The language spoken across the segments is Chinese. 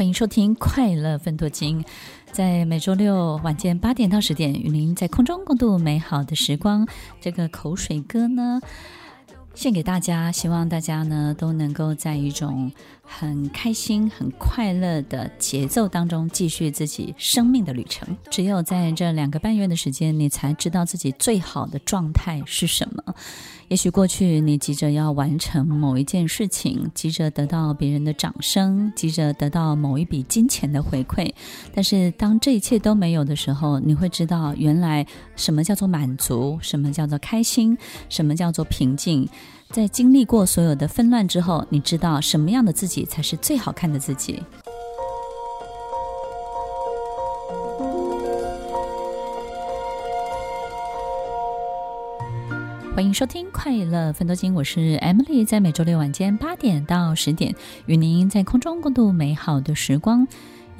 欢迎收听《快乐分多金》，在每周六晚间八点到十点，与您在空中共度美好的时光。这个口水歌呢，献给大家，希望大家呢都能够在一种很开心、很快乐的节奏当中继续自己生命的旅程。只有在这两个半月的时间，你才知道自己最好的状态是什么。也许过去你急着要完成某一件事情，急着得到别人的掌声，急着得到某一笔金钱的回馈。但是当这一切都没有的时候，你会知道原来什么叫做满足，什么叫做开心，什么叫做平静。在经历过所有的纷乱之后，你知道什么样的自己才是最好看的自己。欢迎收听《快乐分多金》，我是 Emily，在每周六晚间八点到十点，与您在空中共度美好的时光。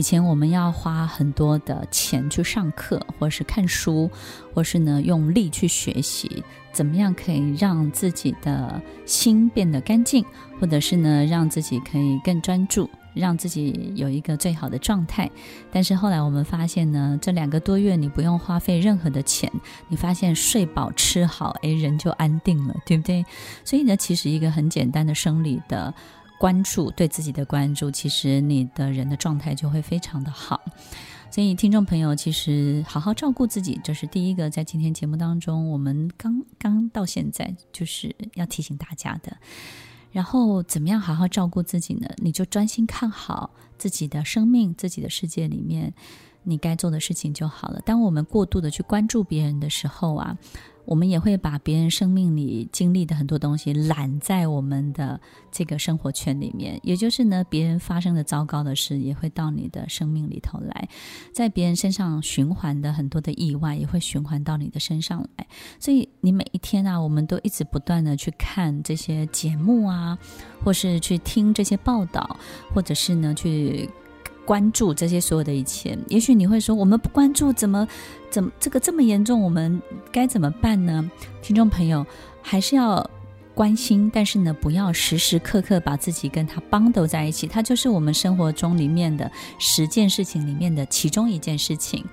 以前我们要花很多的钱去上课，或是看书，或是呢用力去学习，怎么样可以让自己的心变得干净，或者是呢让自己可以更专注。让自己有一个最好的状态，但是后来我们发现呢，这两个多月你不用花费任何的钱，你发现睡饱吃好，哎，人就安定了，对不对？所以呢，其实一个很简单的生理的关注，对自己的关注，其实你的人的状态就会非常的好。所以听众朋友，其实好好照顾自己，这是第一个，在今天节目当中，我们刚刚到现在就是要提醒大家的。然后怎么样好好照顾自己呢？你就专心看好自己的生命，自己的世界里面，你该做的事情就好了。当我们过度的去关注别人的时候啊。我们也会把别人生命里经历的很多东西揽在我们的这个生活圈里面，也就是呢，别人发生的糟糕的事也会到你的生命里头来，在别人身上循环的很多的意外也会循环到你的身上来，所以你每一天啊，我们都一直不断的去看这些节目啊，或是去听这些报道，或者是呢去。关注这些所有的一切，也许你会说，我们不关注怎么怎么这个这么严重，我们该怎么办呢？听众朋友还是要关心，但是呢，不要时时刻刻把自己跟他绑斗在一起，他就是我们生活中里面的十件事情里面的其中一件事情。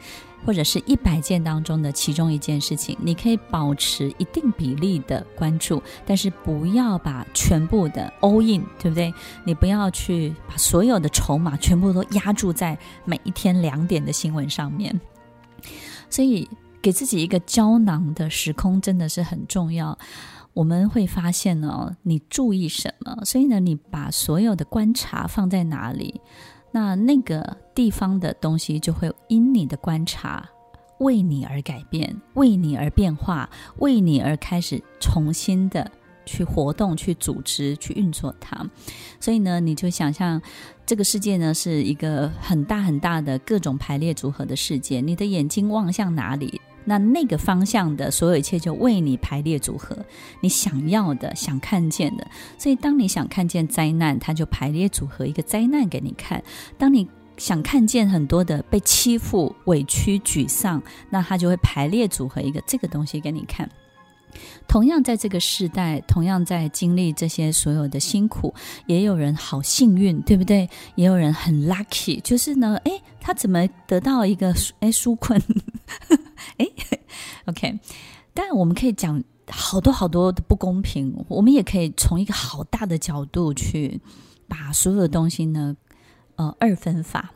或者是一百件当中的其中一件事情，你可以保持一定比例的关注，但是不要把全部的 all in，对不对？你不要去把所有的筹码全部都压注在每一天两点的新闻上面。所以，给自己一个胶囊的时空真的是很重要。我们会发现呢，你注意什么？所以呢，你把所有的观察放在哪里？那那个地方的东西就会因你的观察，为你而改变，为你而变化，为你而开始重新的去活动、去组织、去运作它。所以呢，你就想象这个世界呢是一个很大很大的各种排列组合的世界，你的眼睛望向哪里？那那个方向的所有一切就为你排列组合，你想要的、想看见的。所以，当你想看见灾难，它就排列组合一个灾难给你看；当你想看见很多的被欺负、委屈、沮丧，那它就会排列组合一个这个东西给你看。同样在这个时代，同样在经历这些所有的辛苦，也有人好幸运，对不对？也有人很 lucky，就是呢，诶，他怎么得到一个诶纾困？诶 OK，但我们可以讲好多好多的不公平，我们也可以从一个好大的角度去把所有的东西呢，呃，二分法。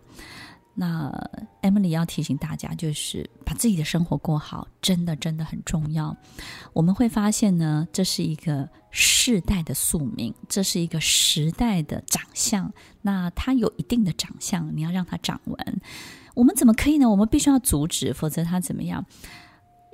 那 Emily 要提醒大家，就是把自己的生活过好，真的真的很重要。我们会发现呢，这是一个世代的宿命，这是一个时代的长相。那它有一定的长相，你要让它长完。我们怎么可以呢？我们必须要阻止，否则他怎么样？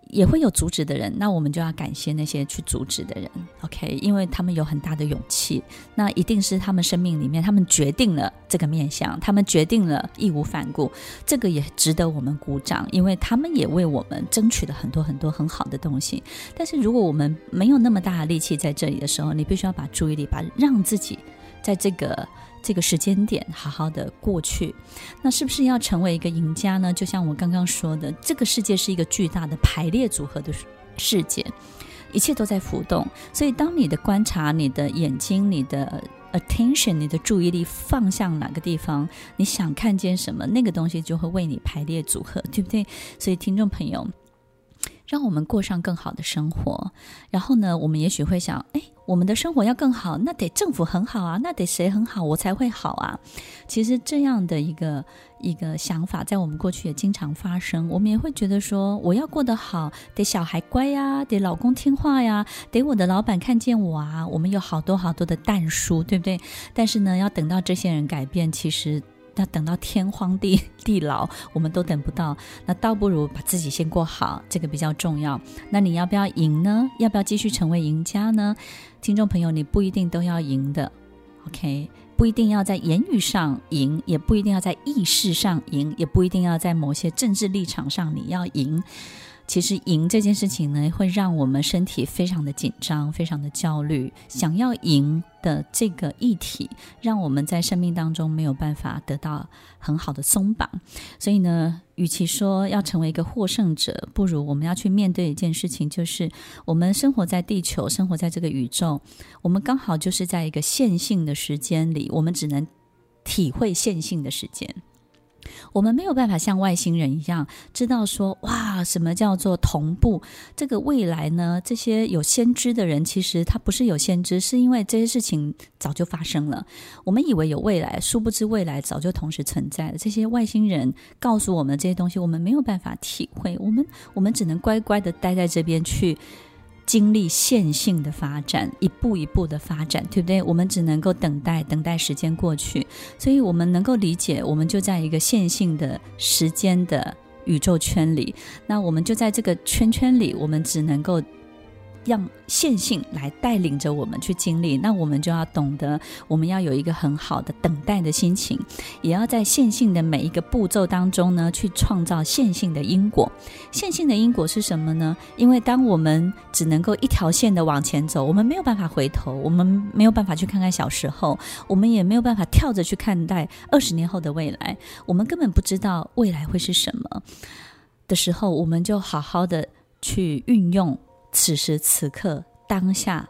也会有阻止的人，那我们就要感谢那些去阻止的人，OK？因为他们有很大的勇气，那一定是他们生命里面，他们决定了这个面向，他们决定了义无反顾，这个也值得我们鼓掌，因为他们也为我们争取了很多很多很好的东西。但是如果我们没有那么大的力气在这里的时候，你必须要把注意力，把让自己在这个。这个时间点好好的过去，那是不是要成为一个赢家呢？就像我刚刚说的，这个世界是一个巨大的排列组合的世界，一切都在浮动。所以，当你的观察、你的眼睛、你的 attention，你的注意力放向哪个地方，你想看见什么，那个东西就会为你排列组合，对不对？所以，听众朋友。让我们过上更好的生活，然后呢，我们也许会想，哎，我们的生活要更好，那得政府很好啊，那得谁很好，我才会好啊。其实这样的一个一个想法，在我们过去也经常发生。我们也会觉得说，我要过得好，得小孩乖呀，得老公听话呀，得我的老板看见我啊。我们有好多好多的但书，对不对？但是呢，要等到这些人改变，其实。那等到天荒地 地老，我们都等不到。那倒不如把自己先过好，这个比较重要。那你要不要赢呢？要不要继续成为赢家呢？听众朋友，你不一定都要赢的，OK？不一定要在言语上赢，也不一定要在意识上赢，也不一定要在某些政治立场上你要赢。其实赢这件事情呢，会让我们身体非常的紧张，非常的焦虑。想要赢的这个议题，让我们在生命当中没有办法得到很好的松绑。所以呢，与其说要成为一个获胜者，不如我们要去面对一件事情，就是我们生活在地球，生活在这个宇宙，我们刚好就是在一个线性的时间里，我们只能体会线性的时间。我们没有办法像外星人一样知道说，哇，什么叫做同步？这个未来呢？这些有先知的人，其实他不是有先知，是因为这些事情早就发生了。我们以为有未来，殊不知未来早就同时存在了。这些外星人告诉我们这些东西，我们没有办法体会。我们我们只能乖乖的待在这边去。经历线性的发展，一步一步的发展，对不对？我们只能够等待，等待时间过去，所以我们能够理解，我们就在一个线性的时间的宇宙圈里，那我们就在这个圈圈里，我们只能够。让线性来带领着我们去经历，那我们就要懂得，我们要有一个很好的等待的心情，也要在线性的每一个步骤当中呢，去创造线性的因果。线性的因果是什么呢？因为当我们只能够一条线的往前走，我们没有办法回头，我们没有办法去看看小时候，我们也没有办法跳着去看待二十年后的未来，我们根本不知道未来会是什么的时候，我们就好好的去运用。此时此刻当下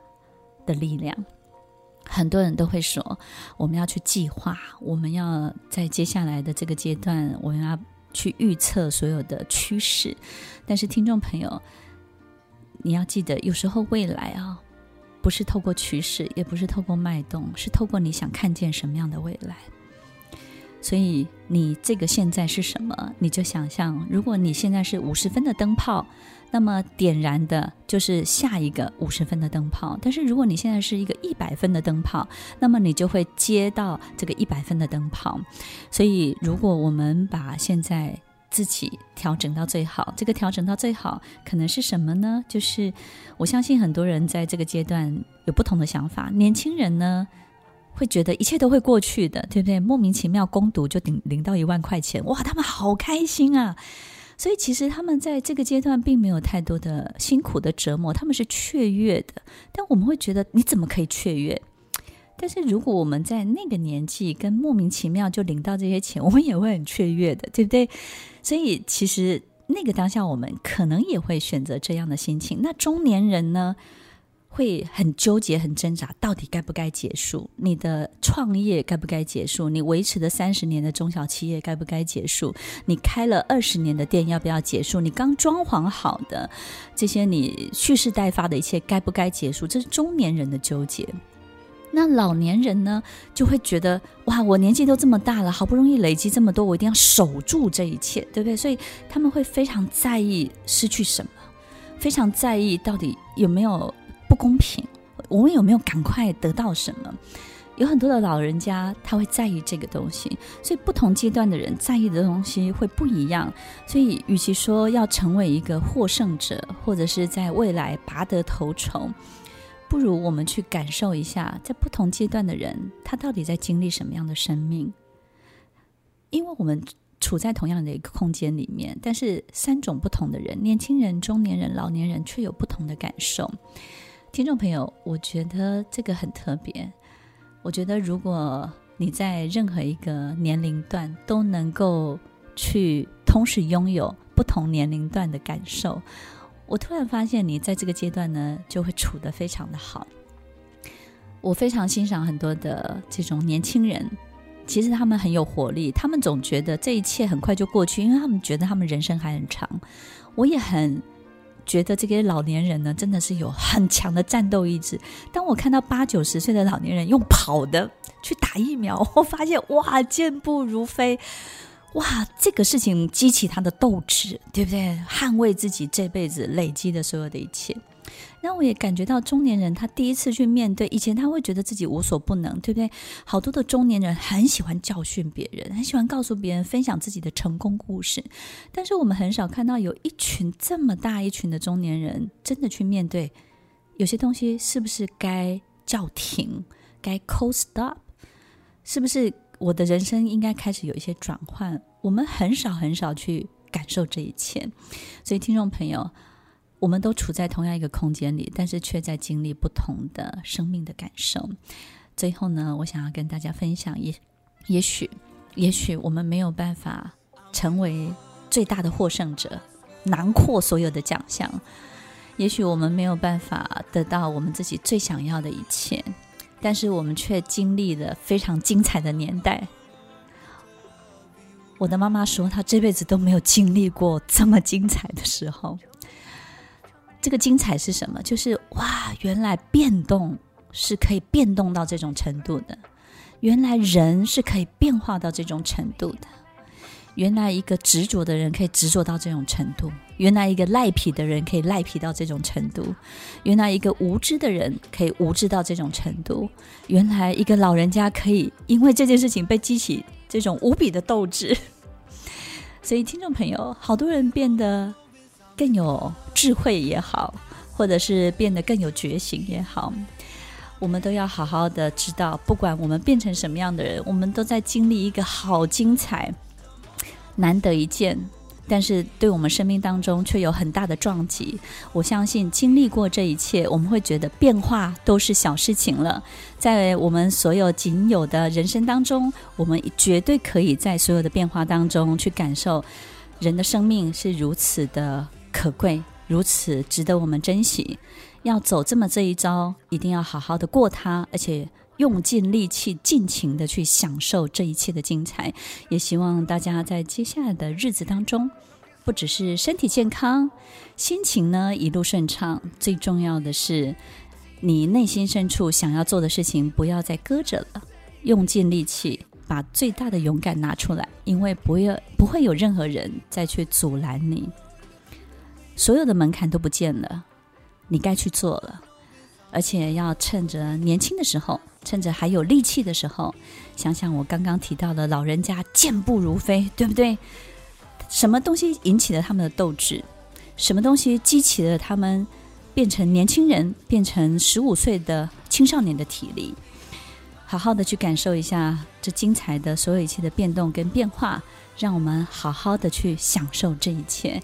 的力量，很多人都会说，我们要去计划，我们要在接下来的这个阶段，我们要去预测所有的趋势。但是，听众朋友，你要记得，有时候未来啊，不是透过趋势，也不是透过脉动，是透过你想看见什么样的未来。所以，你这个现在是什么？你就想象，如果你现在是五十分的灯泡。那么点燃的就是下一个五十分的灯泡，但是如果你现在是一个一百分的灯泡，那么你就会接到这个一百分的灯泡。所以，如果我们把现在自己调整到最好，这个调整到最好可能是什么呢？就是我相信很多人在这个阶段有不同的想法。年轻人呢，会觉得一切都会过去的，对不对？莫名其妙攻读就领领到一万块钱，哇，他们好开心啊！所以其实他们在这个阶段并没有太多的辛苦的折磨，他们是雀跃的。但我们会觉得你怎么可以雀跃？但是如果我们在那个年纪跟莫名其妙就领到这些钱，我们也会很雀跃的，对不对？所以其实那个当下我们可能也会选择这样的心情。那中年人呢？会很纠结、很挣扎，到底该不该结束？你的创业该不该结束？你维持了三十年的中小企业该不该结束？你开了二十年的店要不要结束？你刚装潢好的这些你蓄势待发的一切该不该结束？这是中年人的纠结。那老年人呢，就会觉得哇，我年纪都这么大了，好不容易累积这么多，我一定要守住这一切，对不对？所以他们会非常在意失去什么，非常在意到底有没有。不公平，我们有没有赶快得到什么？有很多的老人家他会在意这个东西，所以不同阶段的人在意的东西会不一样。所以，与其说要成为一个获胜者，或者是在未来拔得头筹，不如我们去感受一下，在不同阶段的人他到底在经历什么样的生命？因为我们处在同样的一个空间里面，但是三种不同的人：年轻人、中年人、老年人，却有不同的感受。听众朋友，我觉得这个很特别。我觉得，如果你在任何一个年龄段都能够去同时拥有不同年龄段的感受，我突然发现你在这个阶段呢，就会处得非常的好。我非常欣赏很多的这种年轻人，其实他们很有活力，他们总觉得这一切很快就过去，因为他们觉得他们人生还很长。我也很觉得这些老年人呢，真的是有很强的战斗意志。当我看到八九十岁的老年人用跑的去打疫苗，我发现哇，健步如飞。哇，这个事情激起他的斗志，对不对？捍卫自己这辈子累积的所有的一切。那我也感觉到中年人他第一次去面对，以前他会觉得自己无所不能，对不对？好多的中年人很喜欢教训别人，很喜欢告诉别人分享自己的成功故事，但是我们很少看到有一群这么大一群的中年人真的去面对，有些东西是不是该叫停，该 call stop，是不是？我的人生应该开始有一些转换，我们很少很少去感受这一切，所以听众朋友，我们都处在同样一个空间里，但是却在经历不同的生命的感受。最后呢，我想要跟大家分享，也也许，也许我们没有办法成为最大的获胜者，囊括所有的奖项，也许我们没有办法得到我们自己最想要的一切。但是我们却经历了非常精彩的年代。我的妈妈说，她这辈子都没有经历过这么精彩的时候。这个精彩是什么？就是哇，原来变动是可以变动到这种程度的，原来人是可以变化到这种程度的。原来一个执着的人可以执着到这种程度，原来一个赖皮的人可以赖皮到这种程度，原来一个无知的人可以无知到这种程度，原来一个老人家可以因为这件事情被激起这种无比的斗志。所以，听众朋友，好多人变得更有智慧也好，或者是变得更有觉醒也好，我们都要好好的知道，不管我们变成什么样的人，我们都在经历一个好精彩。难得一见，但是对我们生命当中却有很大的撞击。我相信经历过这一切，我们会觉得变化都是小事情了。在我们所有仅有的人生当中，我们绝对可以在所有的变化当中去感受，人的生命是如此的可贵，如此值得我们珍惜。要走这么这一招，一定要好好的过它，而且。用尽力气，尽情的去享受这一切的精彩。也希望大家在接下来的日子当中，不只是身体健康，心情呢一路顺畅。最重要的是，你内心深处想要做的事情不要再搁着了，用尽力气，把最大的勇敢拿出来，因为不要不会有任何人再去阻拦你。所有的门槛都不见了，你该去做了，而且要趁着年轻的时候。趁着还有力气的时候，想想我刚刚提到的老人家健步如飞，对不对？什么东西引起了他们的斗志？什么东西激起了他们变成年轻人，变成十五岁的青少年的体力？好好的去感受一下这精彩的所有一切的变动跟变化，让我们好好的去享受这一切。